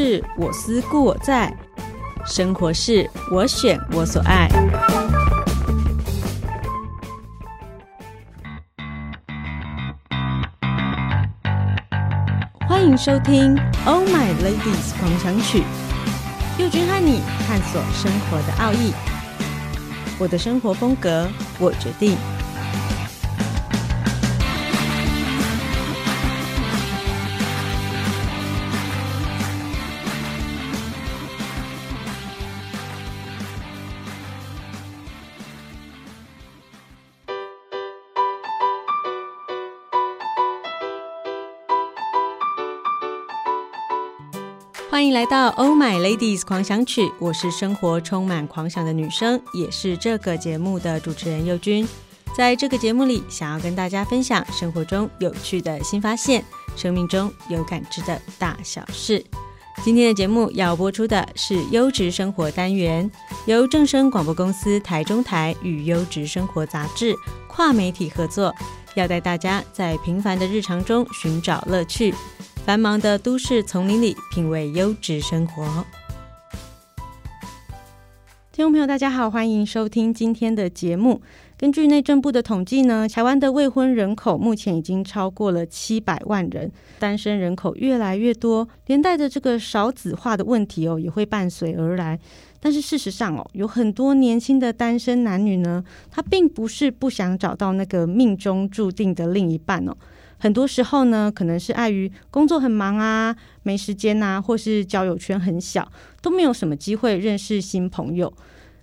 是我思故我在，生活是我选我所爱。欢迎收听《Oh My Ladies 狂想曲》，佑君和你探索生活的奥义。我的生活风格，我决定。欢迎来到《Oh My Ladies 狂想曲》，我是生活充满狂想的女生，也是这个节目的主持人佑君。在这个节目里，想要跟大家分享生活中有趣的新发现，生命中有感知的大小事。今天的节目要播出的是优质生活单元，由正声广播公司台中台与优质生活杂志跨媒体合作，要带大家在平凡的日常中寻找乐趣。繁忙的都市丛林里，品味优质生活。听众朋友，大家好，欢迎收听今天的节目。根据内政部的统计呢，台湾的未婚人口目前已经超过了七百万人，单身人口越来越多，连带着这个少子化的问题哦，也会伴随而来。但是事实上哦，有很多年轻的单身男女呢，他并不是不想找到那个命中注定的另一半哦。很多时候呢，可能是碍于工作很忙啊，没时间啊，或是交友圈很小，都没有什么机会认识新朋友，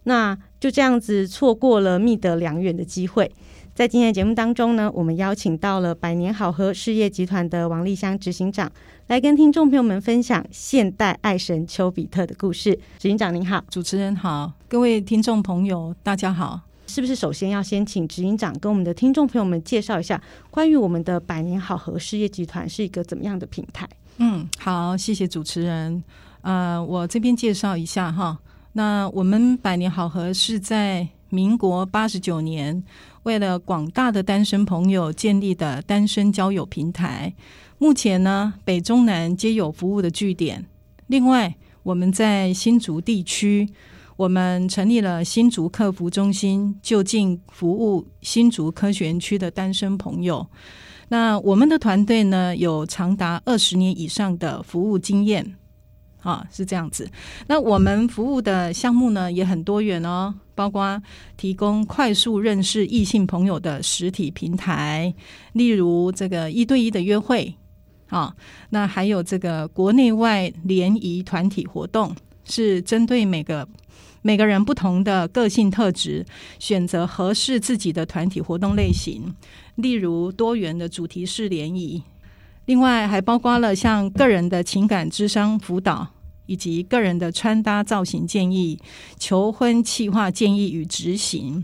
那就这样子错过了觅得良缘的机会。在今天的节目当中呢，我们邀请到了百年好合事业集团的王丽香执行长，来跟听众朋友们分享现代爱神丘比特的故事。执行长您好，主持人好，各位听众朋友大家好。是不是首先要先请执行长跟我们的听众朋友们介绍一下，关于我们的百年好合事业集团是一个怎么样的平台？嗯，好，谢谢主持人。呃，我这边介绍一下哈。那我们百年好合是在民国八十九年，为了广大的单身朋友建立的单身交友平台。目前呢，北中南皆有服务的据点。另外，我们在新竹地区。我们成立了新竹客服中心，就近服务新竹科学园区的单身朋友。那我们的团队呢，有长达二十年以上的服务经验，啊，是这样子。那我们服务的项目呢，也很多元哦，包括提供快速认识异性朋友的实体平台，例如这个一对一的约会，啊，那还有这个国内外联谊团体活动，是针对每个。每个人不同的个性特质，选择合适自己的团体活动类型，例如多元的主题式联谊。另外，还包括了像个人的情感咨商辅导，以及个人的穿搭造型建议、求婚企划建议与执行。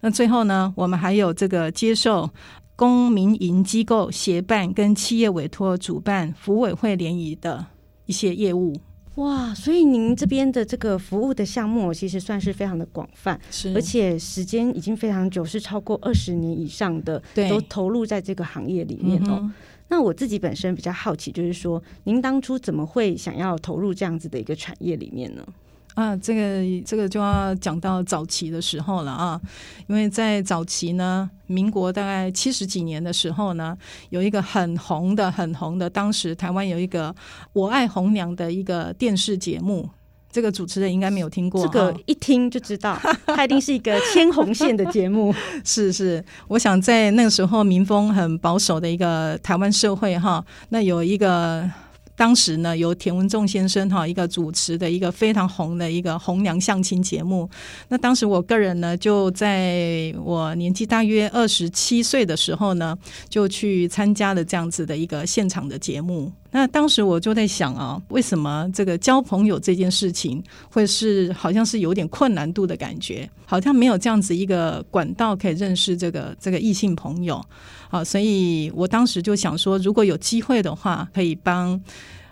那最后呢，我们还有这个接受公民营机构协办跟企业委托主办服委会联谊的一些业务。哇，所以您这边的这个服务的项目其实算是非常的广泛，是而且时间已经非常久，是超过二十年以上的，对都投入在这个行业里面哦。嗯、那我自己本身比较好奇，就是说您当初怎么会想要投入这样子的一个产业里面呢？啊，这个这个就要讲到早期的时候了啊，因为在早期呢，民国大概七十几年的时候呢，有一个很红的、很红的，当时台湾有一个《我爱红娘》的一个电视节目，这个主持人应该没有听过，这个一听就知道，它一定是一个牵红线的节目。是是，我想在那个时候民风很保守的一个台湾社会哈，那有一个。当时呢，由田文仲先生哈一个主持的一个非常红的一个红娘相亲节目。那当时我个人呢，就在我年纪大约二十七岁的时候呢，就去参加了这样子的一个现场的节目。那当时我就在想啊，为什么这个交朋友这件事情会是好像是有点困难度的感觉，好像没有这样子一个管道可以认识这个这个异性朋友。好，所以我当时就想说，如果有机会的话，可以帮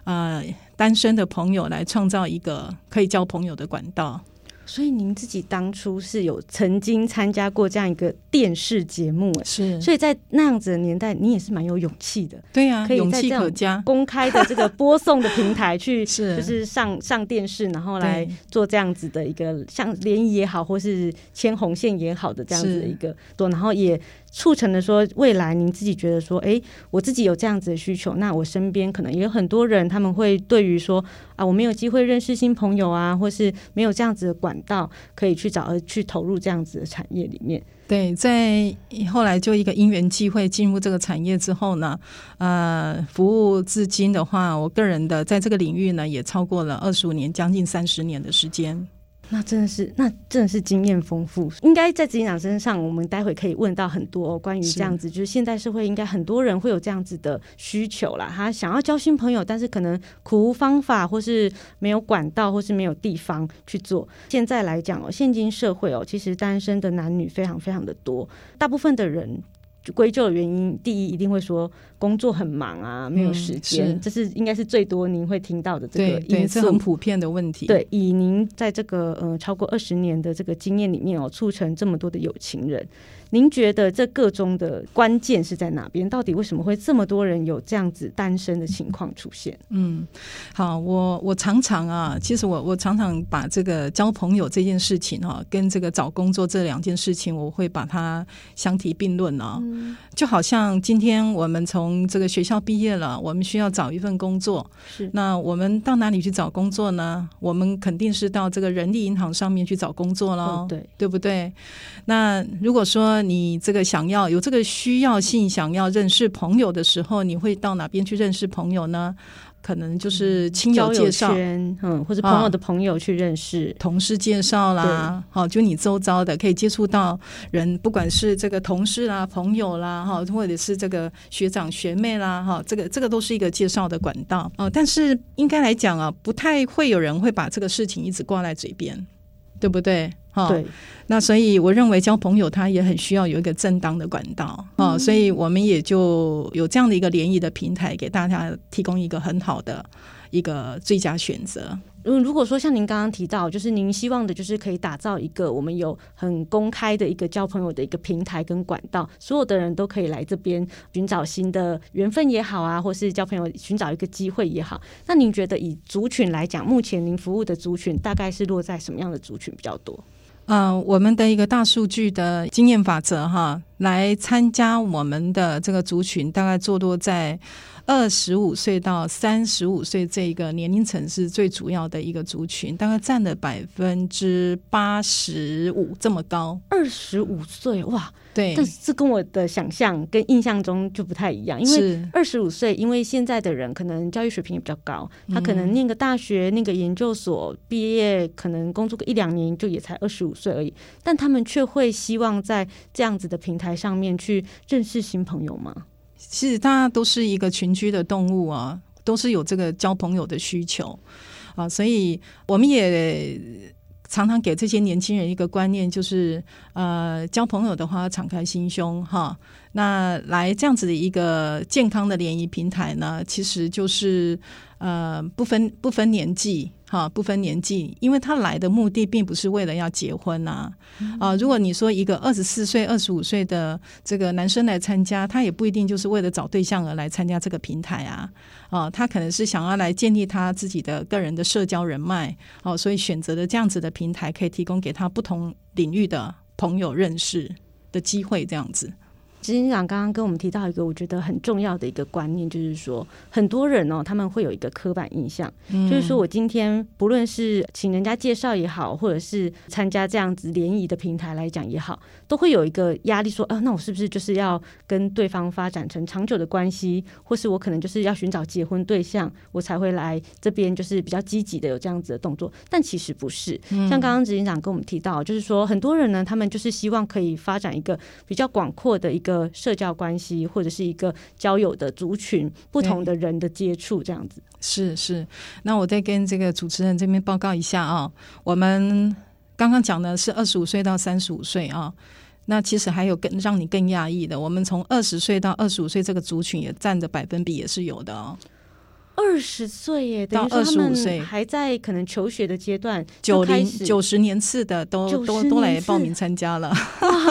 呃单身的朋友来创造一个可以交朋友的管道。所以您自己当初是有曾经参加过这样一个电视节目，是，所以在那样子的年代，你也是蛮有勇气的。对呀、啊，可以在这样公开的这个播送的平台去，是 就是上上电视，然后来做这样子的一个像联谊也好，或是牵红线也好的这样子的一个多，然后也。促成了说，未来您自己觉得说，哎，我自己有这样子的需求，那我身边可能也有很多人，他们会对于说，啊，我没有机会认识新朋友啊，或是没有这样子的管道可以去找，而去投入这样子的产业里面。对，在后来就一个因缘际会进入这个产业之后呢，呃，服务至今的话，我个人的在这个领域呢，也超过了二十五年，将近三十年的时间。那真的是，那真的是经验丰富。应该在执行长身上，我们待会可以问到很多关于这样子，就是现代社会应该很多人会有这样子的需求啦。他想要交新朋友，但是可能苦无方法，或是没有管道，或是没有地方去做。现在来讲哦，现今社会哦，其实单身的男女非常非常的多，大部分的人。就归咎的原因，第一一定会说工作很忙啊，没有时间，嗯、是这是应该是最多您会听到的这个因素，是很普遍的问题。对，以您在这个呃超过二十年的这个经验里面哦，促成这么多的有情人。您觉得这个中的关键是在哪边？到底为什么会这么多人有这样子单身的情况出现？嗯，好，我我常常啊，其实我我常常把这个交朋友这件事情哈、啊，跟这个找工作这两件事情，我会把它相提并论啊。嗯、就好像今天我们从这个学校毕业了，我们需要找一份工作，是那我们到哪里去找工作呢？我们肯定是到这个人力银行上面去找工作喽、哦，对对不对？那如果说你这个想要有这个需要性，想要认识朋友的时候，你会到哪边去认识朋友呢？可能就是亲友介绍，嗯，或者朋友的朋友去认识，啊、同事介绍啦，好，就你周遭的可以接触到人，不管是这个同事啦、朋友啦，哈，或者是这个学长学妹啦，哈，这个这个都是一个介绍的管道哦。但是应该来讲啊，不太会有人会把这个事情一直挂在嘴边，对不对？哈，对，那所以我认为交朋友他也很需要有一个正当的管道啊，嗯、所以我们也就有这样的一个联谊的平台，给大家提供一个很好的一个最佳选择。嗯，如果说像您刚刚提到，就是您希望的，就是可以打造一个我们有很公开的一个交朋友的一个平台跟管道，所有的人都可以来这边寻找新的缘分也好啊，或是交朋友寻找一个机会也好。那您觉得以族群来讲，目前您服务的族群大概是落在什么样的族群比较多？嗯、我们的一个大数据的经验法则哈，来参加我们的这个族群，大概坐落在二十五岁到三十五岁这一个年龄层是最主要的一个族群，大概占了百分之八十五这么高。二十五岁哇！对，但是这跟我的想象跟印象中就不太一样，因为二十五岁，因为现在的人可能教育水平也比较高，他可能念个大学、那个研究所毕业，可能工作个一两年就也才二十五岁而已，但他们却会希望在这样子的平台上面去认识新朋友吗？其实大家都是一个群居的动物啊，都是有这个交朋友的需求啊，所以我们也。常常给这些年轻人一个观念，就是呃，交朋友的话，敞开心胸哈。那来这样子的一个健康的联谊平台呢，其实就是呃，不分不分年纪。哈，不分年纪，因为他来的目的并不是为了要结婚呐、啊。如果你说一个二十四岁、二十五岁的这个男生来参加，他也不一定就是为了找对象而来参加这个平台啊。啊，他可能是想要来建立他自己的个人的社交人脉。哦、啊，所以选择的这样子的平台，可以提供给他不同领域的朋友认识的机会，这样子。执行长刚刚跟我们提到一个我觉得很重要的一个观念，就是说很多人哦，他们会有一个刻板印象，嗯、就是说我今天不论是请人家介绍也好，或者是参加这样子联谊的平台来讲也好，都会有一个压力说，说啊，那我是不是就是要跟对方发展成长久的关系，或是我可能就是要寻找结婚对象，我才会来这边，就是比较积极的有这样子的动作。但其实不是，嗯、像刚刚执行长跟我们提到，就是说很多人呢，他们就是希望可以发展一个比较广阔的一个。社交关系或者是一个交友的族群，不同的人的接触，这样子是是。那我再跟这个主持人这边报告一下啊，我们刚刚讲的是二十五岁到三十五岁啊，那其实还有更让你更讶异的，我们从二十岁到二十五岁这个族群也占的百分比也是有的哦。二十岁耶，到二十五岁。还在可能求学的阶段，九零九十年次的都都都来报名参加了。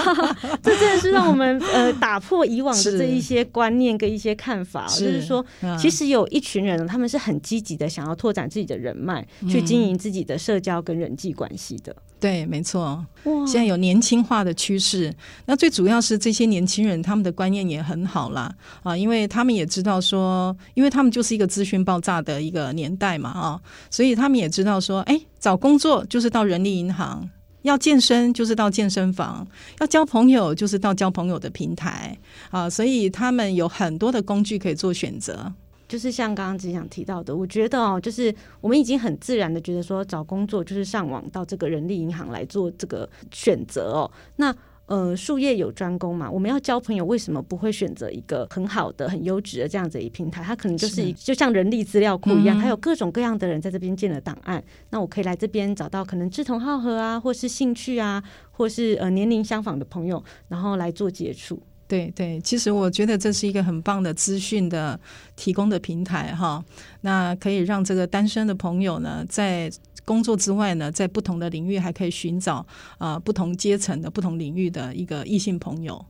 这真的是让我们呃 打破以往的这一些观念跟一些看法，是就是说，嗯、其实有一群人他们是很积极的，想要拓展自己的人脉，嗯、去经营自己的社交跟人际关系的。对，没错。哇现在有年轻化的趋势，那最主要是这些年轻人他们的观念也很好啦啊，因为他们也知道说，因为他们就是一个资讯爆炸的一个年代嘛啊，所以他们也知道说，哎，找工作就是到人力银行，要健身就是到健身房，要交朋友就是到交朋友的平台啊，所以他们有很多的工具可以做选择。就是像刚刚只想提到的，我觉得哦，就是我们已经很自然的觉得说，找工作就是上网到这个人力银行来做这个选择哦。那呃，术业有专攻嘛，我们要交朋友，为什么不会选择一个很好的、很优质的这样子一平台？它可能就是，是就像人力资料库一样，它有各种各样的人在这边建了档案。嗯、那我可以来这边找到可能志同好合啊，或是兴趣啊，或是呃年龄相仿的朋友，然后来做接触。对对，其实我觉得这是一个很棒的资讯的提供的平台哈，那可以让这个单身的朋友呢，在工作之外呢，在不同的领域还可以寻找啊、不同阶层的不同领域的一个异性朋友。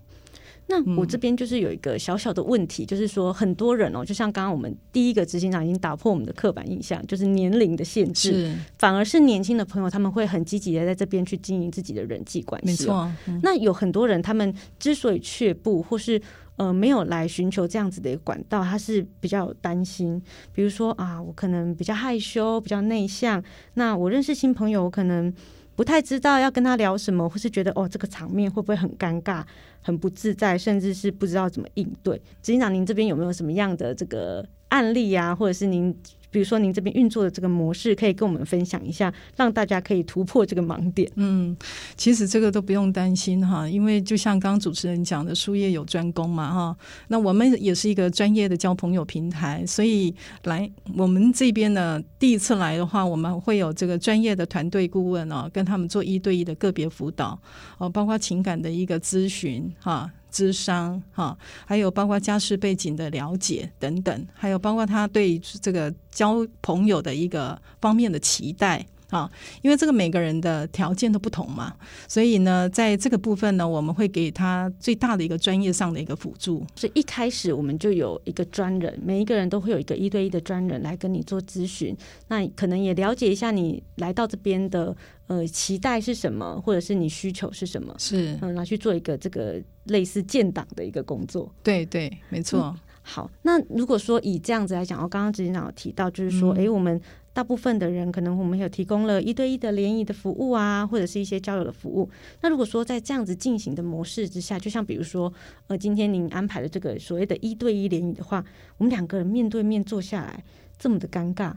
那我这边就是有一个小小的问题，嗯、就是说很多人哦，就像刚刚我们第一个执行长已经打破我们的刻板印象，就是年龄的限制，反而是年轻的朋友他们会很积极的在这边去经营自己的人际关系。没错，嗯、那有很多人他们之所以却步，或是呃没有来寻求这样子的一个管道，他是比较担心，比如说啊，我可能比较害羞，比较内向，那我认识新朋友，我可能。不太知道要跟他聊什么，或是觉得哦，这个场面会不会很尴尬、很不自在，甚至是不知道怎么应对。执行长，您这边有没有什么样的这个案例啊，或者是您？比如说，您这边运作的这个模式，可以跟我们分享一下，让大家可以突破这个盲点。嗯，其实这个都不用担心哈，因为就像刚刚主持人讲的，术业有专攻嘛哈。那我们也是一个专业的交朋友平台，所以来我们这边呢，第一次来的话，我们会有这个专业的团队顾问哦，跟他们做一对一的个别辅导哦，包括情感的一个咨询哈。智商哈，还有包括家世背景的了解等等，还有包括他对这个交朋友的一个方面的期待啊，因为这个每个人的条件都不同嘛，所以呢，在这个部分呢，我们会给他最大的一个专业上的一个辅助。所以一开始我们就有一个专人，每一个人都会有一个一对一的专人来跟你做咨询，那可能也了解一下你来到这边的。呃，期待是什么，或者是你需求是什么？是，嗯，拿去做一个这个类似建档的一个工作。对对，没错。嗯，好，那如果说以这样子来讲，我刚刚执行长有提到，就是说，哎、嗯，我们大部分的人可能我们有提供了一对一的联谊的服务啊，或者是一些交友的服务。那如果说在这样子进行的模式之下，就像比如说，呃，今天您安排的这个所谓的一对一联谊的话，我们两个人面对面坐下来，这么的尴尬，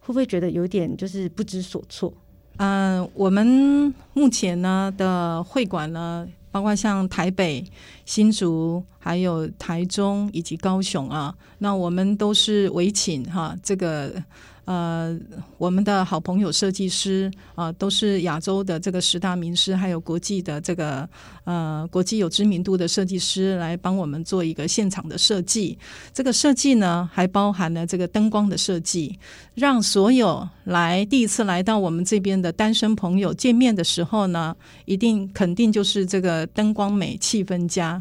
会不会觉得有点就是不知所措？嗯、我们目前呢的会馆呢，包括像台北、新竹，还有台中以及高雄啊，那我们都是委请哈这个。呃，我们的好朋友设计师啊、都是亚洲的这个十大名师，还有国际的这个呃国际有知名度的设计师来帮我们做一个现场的设计。这个设计呢，还包含了这个灯光的设计，让所有来第一次来到我们这边的单身朋友见面的时候呢，一定肯定就是这个灯光美，气氛佳。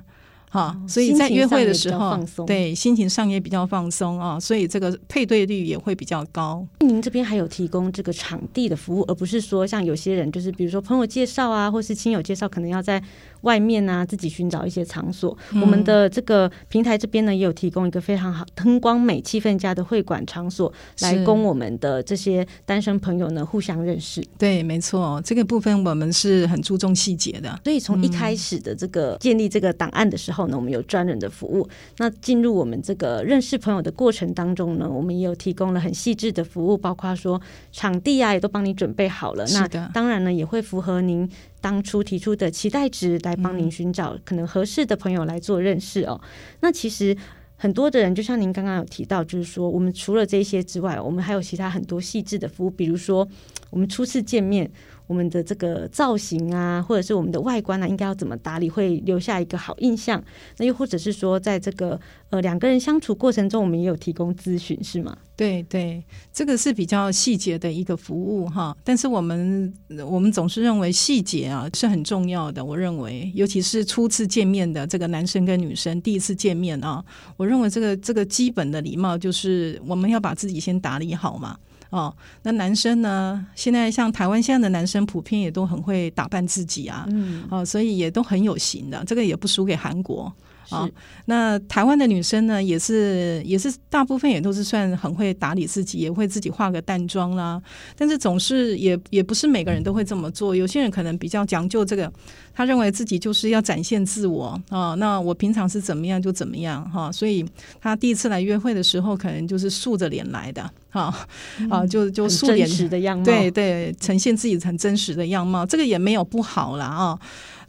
啊，所以在约会的时候，对心情上也比较放松啊，所以这个配对率也会比较高。您这边还有提供这个场地的服务，而不是说像有些人就是比如说朋友介绍啊，或是亲友介绍，可能要在外面啊自己寻找一些场所。嗯、我们的这个平台这边呢，也有提供一个非常好、灯光美、气氛佳的会馆场所，来供我们的这些单身朋友呢互相认识。对，没错，这个部分我们是很注重细节的。所以从一开始的这个建立这个档案的时候。呢我们有专人的服务。那进入我们这个认识朋友的过程当中呢，我们也有提供了很细致的服务，包括说场地啊，也都帮你准备好了。那当然呢，也会符合您当初提出的期待值，来帮您寻找可能合适的朋友来做认识哦。嗯、那其实很多的人，就像您刚刚有提到，就是说我们除了这些之外，我们还有其他很多细致的服务，比如说我们初次见面。我们的这个造型啊，或者是我们的外观啊，应该要怎么打理，会留下一个好印象？那又或者是说，在这个呃两个人相处过程中，我们也有提供咨询，是吗？对对，这个是比较细节的一个服务哈。但是我们我们总是认为细节啊是很重要的。我认为，尤其是初次见面的这个男生跟女生第一次见面啊，我认为这个这个基本的礼貌就是我们要把自己先打理好嘛。哦，那男生呢？现在像台湾现在的男生，普遍也都很会打扮自己啊，嗯，哦，所以也都很有型的，这个也不输给韩国。啊、哦，那台湾的女生呢，也是也是大部分也都是算很会打理自己，也会自己化个淡妆啦。但是总是也也不是每个人都会这么做，有些人可能比较讲究这个，他认为自己就是要展现自我啊、哦。那我平常是怎么样就怎么样哈、哦，所以他第一次来约会的时候，可能就是竖着脸来的哈啊、嗯哦，就就素脸实的样貌，对对，呈现自己很真实的样貌，这个也没有不好啦。啊、哦。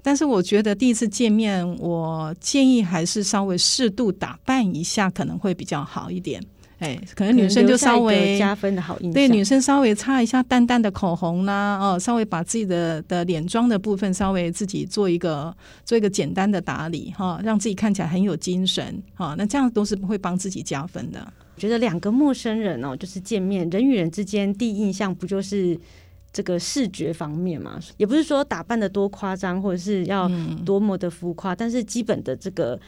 但是我觉得第一次见面，我建议还是稍微适度打扮一下，可能会比较好一点。哎，可能女生就稍微加分的好印象。对，女生稍微擦一下淡淡的口红啦，哦，稍微把自己的的脸妆的部分稍微自己做一个做一个简单的打理哈，让自己看起来很有精神哈。那这样都是会帮自己加分的。我觉得两个陌生人哦，就是见面，人与人之间第一印象不就是？这个视觉方面嘛，也不是说打扮的多夸张，或者是要多么的浮夸，嗯、但是基本的这个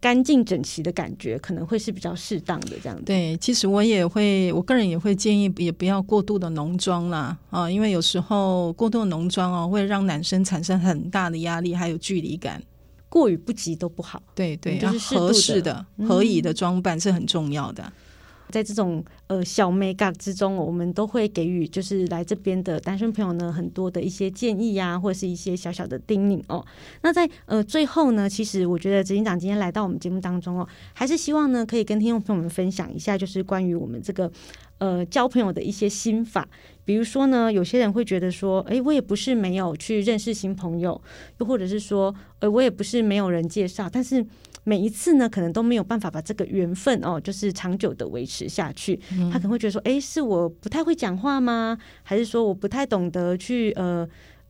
干净整齐的感觉，可能会是比较适当的这样子。对，其实我也会，我个人也会建议，也不要过度的浓妆啦，啊，因为有时候过度的浓妆哦，会让男生产生很大的压力，还有距离感，过于不及都不好。对对，就是合适的、合宜的装扮是很重要的。在这种呃小美感之中，我们都会给予就是来这边的单身朋友呢很多的一些建议呀、或者是一些小小的叮咛哦。那在呃最后呢，其实我觉得执行长今天来到我们节目当中哦，还是希望呢可以跟听众朋友们分享一下，就是关于我们这个呃交朋友的一些心法。比如说呢，有些人会觉得说，诶，我也不是没有去认识新朋友，又或者是说，呃，我也不是没有人介绍，但是。每一次呢，可能都没有办法把这个缘分哦，就是长久的维持下去。嗯、他可能会觉得说，哎，是我不太会讲话吗？还是说我不太懂得去呃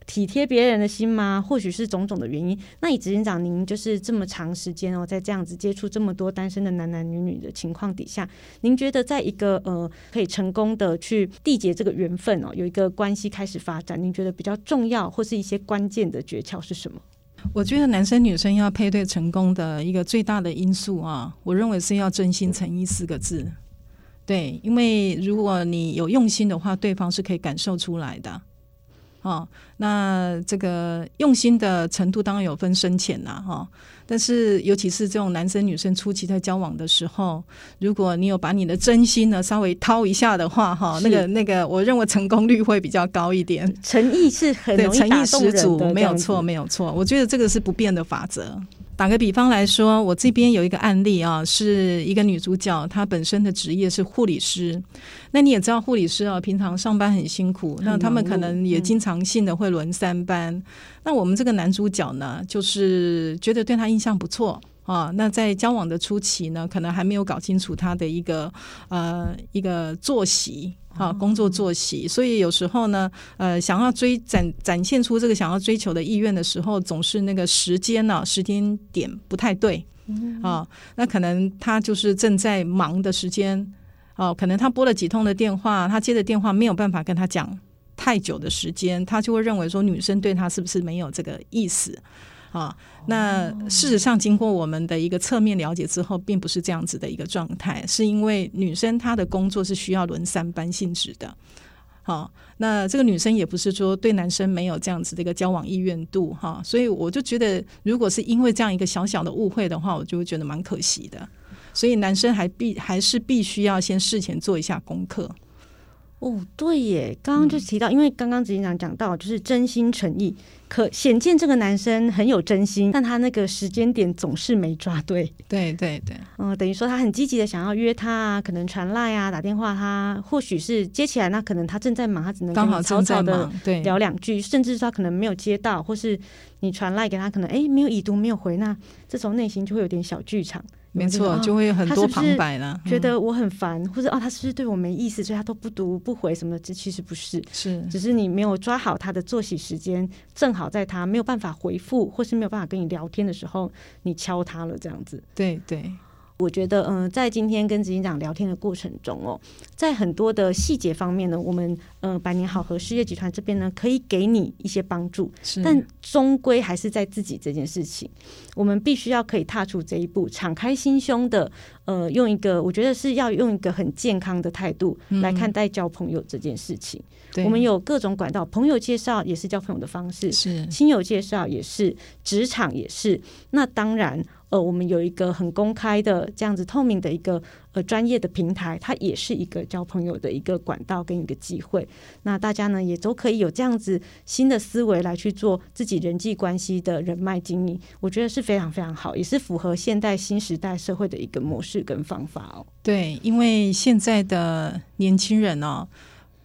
体贴别人的心吗？或许是种种的原因。那以执行长您就是这么长时间哦，在这样子接触这么多单身的男男女女的情况底下，您觉得在一个呃可以成功的去缔结这个缘分哦，有一个关系开始发展，您觉得比较重要或是一些关键的诀窍是什么？我觉得男生女生要配对成功的一个最大的因素啊，我认为是要真心诚意四个字。对，因为如果你有用心的话，对方是可以感受出来的。哦，那这个用心的程度当然有分深浅啦，哈。但是尤其是这种男生女生初期在交往的时候，如果你有把你的真心呢稍微掏一下的话，哈，那个那个，我认为成功率会比较高一点。诚意是很容易打动人的，诚意十足，没有错，没有错。我觉得这个是不变的法则。打个比方来说，我这边有一个案例啊，是一个女主角，她本身的职业是护理师。那你也知道，护理师啊，平常上班很辛苦，那他们可能也经常性的会轮三班。嗯、那我们这个男主角呢，就是觉得对他印象不错啊。那在交往的初期呢，可能还没有搞清楚他的一个呃一个作息。啊，工作作息，所以有时候呢，呃，想要追展展现出这个想要追求的意愿的时候，总是那个时间呢、啊，时间点不太对啊。那可能他就是正在忙的时间，哦、啊，可能他拨了几通的电话，他接的电话没有办法跟他讲太久的时间，他就会认为说女生对他是不是没有这个意思。啊，那事实上，经过我们的一个侧面了解之后，并不是这样子的一个状态，是因为女生她的工作是需要轮三班性质的。好，那这个女生也不是说对男生没有这样子的一个交往意愿度哈，所以我就觉得，如果是因为这样一个小小的误会的话，我就会觉得蛮可惜的。所以男生还必还是必须要先事前做一下功课。哦，对耶，刚刚就提到，嗯、因为刚刚执行长讲到，就是真心诚意，可显见这个男生很有真心，但他那个时间点总是没抓对。对 对对，嗯、呃，等于说他很积极的想要约他啊，可能传赖啊，打电话他，或许是接起来，那可能他正在忙，他只能刚好草草的聊两句，甚至是他可能没有接到，或是你传赖给他，可能哎没有已读没有回，那这时候内心就会有点小剧场。没错，就会有很多旁白了。觉得我很烦，或者哦，他是不是对我没意思，所以他都不读不回什么的？这其实不是，是只是你没有抓好他的作息时间，正好在他没有办法回复或是没有办法跟你聊天的时候，你敲他了，这样子。对对。我觉得，嗯、呃，在今天跟执行长聊天的过程中哦，在很多的细节方面呢，我们呃百年好合事业集团这边呢，可以给你一些帮助，但终归还是在自己这件事情，我们必须要可以踏出这一步，敞开心胸的，呃，用一个我觉得是要用一个很健康的态度来看待交朋友这件事情。嗯、我们有各种管道，朋友介绍也是交朋友的方式，是亲友介绍也是，职场也是，那当然。呃，我们有一个很公开的这样子透明的一个呃专业的平台，它也是一个交朋友的一个管道跟一个机会。那大家呢也都可以有这样子新的思维来去做自己人际关系的人脉经营，我觉得是非常非常好，也是符合现代新时代社会的一个模式跟方法哦。对，因为现在的年轻人哦。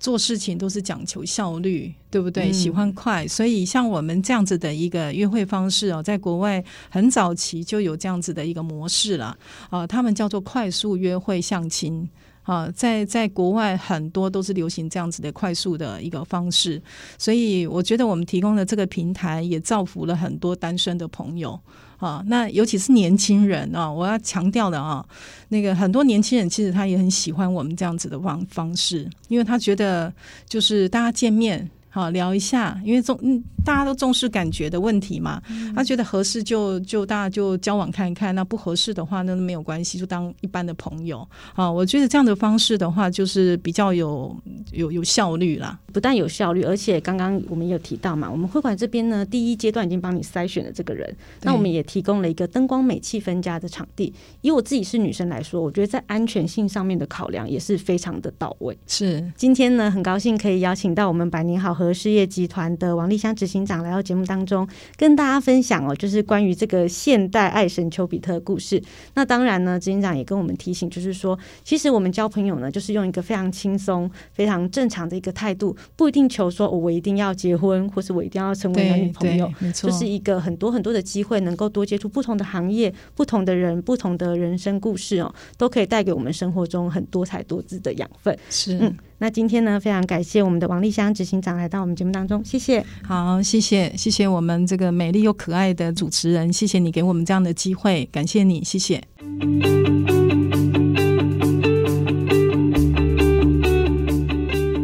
做事情都是讲求效率，对不对？嗯、喜欢快，所以像我们这样子的一个约会方式哦，在国外很早期就有这样子的一个模式了啊，他们叫做快速约会相亲啊，在在国外很多都是流行这样子的快速的一个方式，所以我觉得我们提供的这个平台也造福了很多单身的朋友。啊，那尤其是年轻人啊，我要强调的啊，那个很多年轻人其实他也很喜欢我们这样子的方方式，因为他觉得就是大家见面。好，聊一下，因为重嗯，大家都重视感觉的问题嘛。嗯、他觉得合适就就大家就交往看一看，那不合适的话那没有关系，就当一般的朋友。啊，我觉得这样的方式的话，就是比较有有有效率啦。不但有效率，而且刚刚我们也有提到嘛，我们会馆这边呢，第一阶段已经帮你筛选了这个人，那我们也提供了一个灯光美、气氛佳的场地。以我自己是女生来说，我觉得在安全性上面的考量也是非常的到位。是，今天呢，很高兴可以邀请到我们百年好合和事业集团的王丽香执行长来到节目当中，跟大家分享哦，就是关于这个现代爱神丘比特的故事。那当然呢，执行长也跟我们提醒，就是说，其实我们交朋友呢，就是用一个非常轻松、非常正常的一个态度，不一定求说我一定要结婚，或是我一定要成为男女朋友，没错，就是一个很多很多的机会，能够多接触不同的行业、不同的人、不同的人生故事哦，都可以带给我们生活中很多彩多姿的养分。是，嗯。那今天呢，非常感谢我们的王丽香执行长来到我们节目当中，谢谢。好，谢谢，谢谢我们这个美丽又可爱的主持人，谢谢你给我们这样的机会，感谢你，谢谢。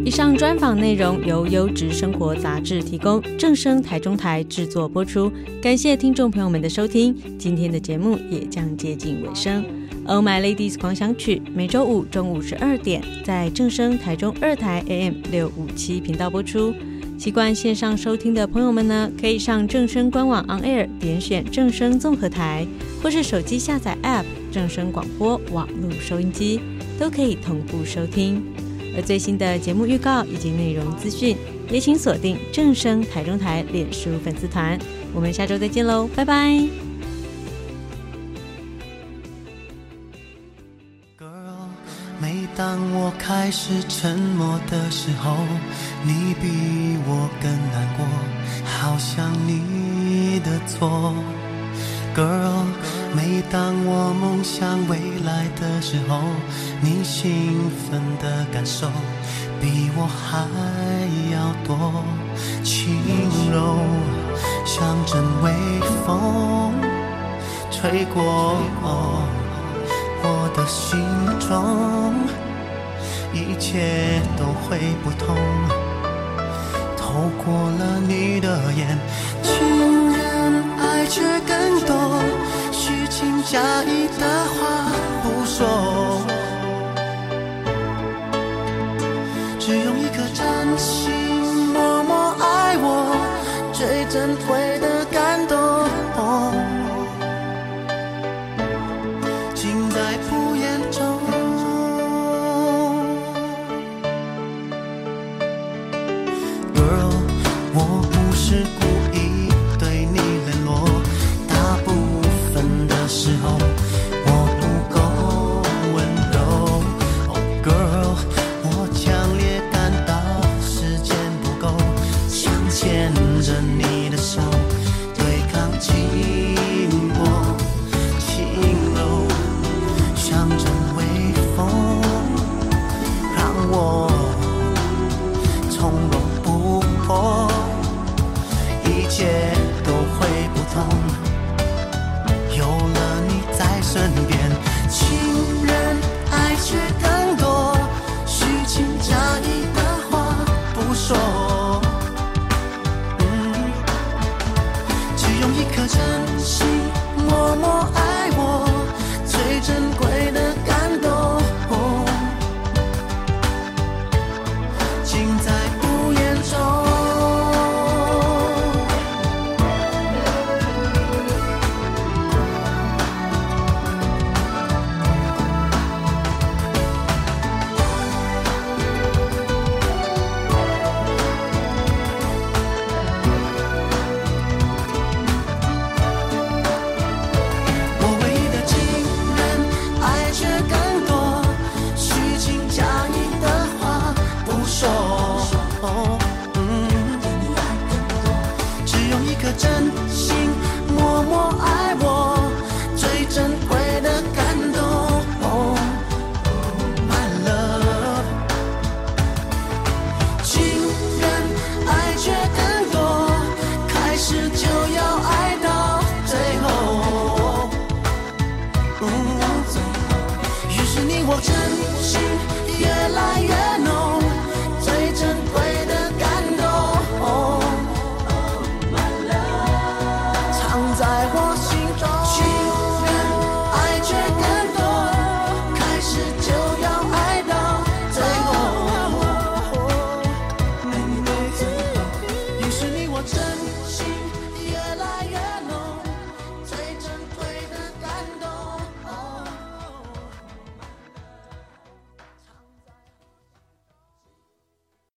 以上专访内容由优质生活杂志提供，正声台中台制作播出，感谢听众朋友们的收听，今天的节目也将接近尾声。Oh My Ladies 狂想曲每周五中午十二点在正声台中二台 AM 六五七频道播出。习惯线上收听的朋友们呢，可以上正声官网 On Air 点选正声综合台，或是手机下载 App 正声广播网络收音机，都可以同步收听。而最新的节目预告以及内容资讯，也请锁定正声台中台脸书粉丝团。我们下周再见喽，拜拜。我开始沉默的时候，你比我更难过，好像你的错，Girl。每当我梦想未来的时候，你兴奋的感受比我还要多，轻柔像阵微风吹过我的心中。一切都会不同，透过了你的眼，情人爱却更多，虚情假意的话不说，只用一颗真心 girl 我不是真心默默爱我最珍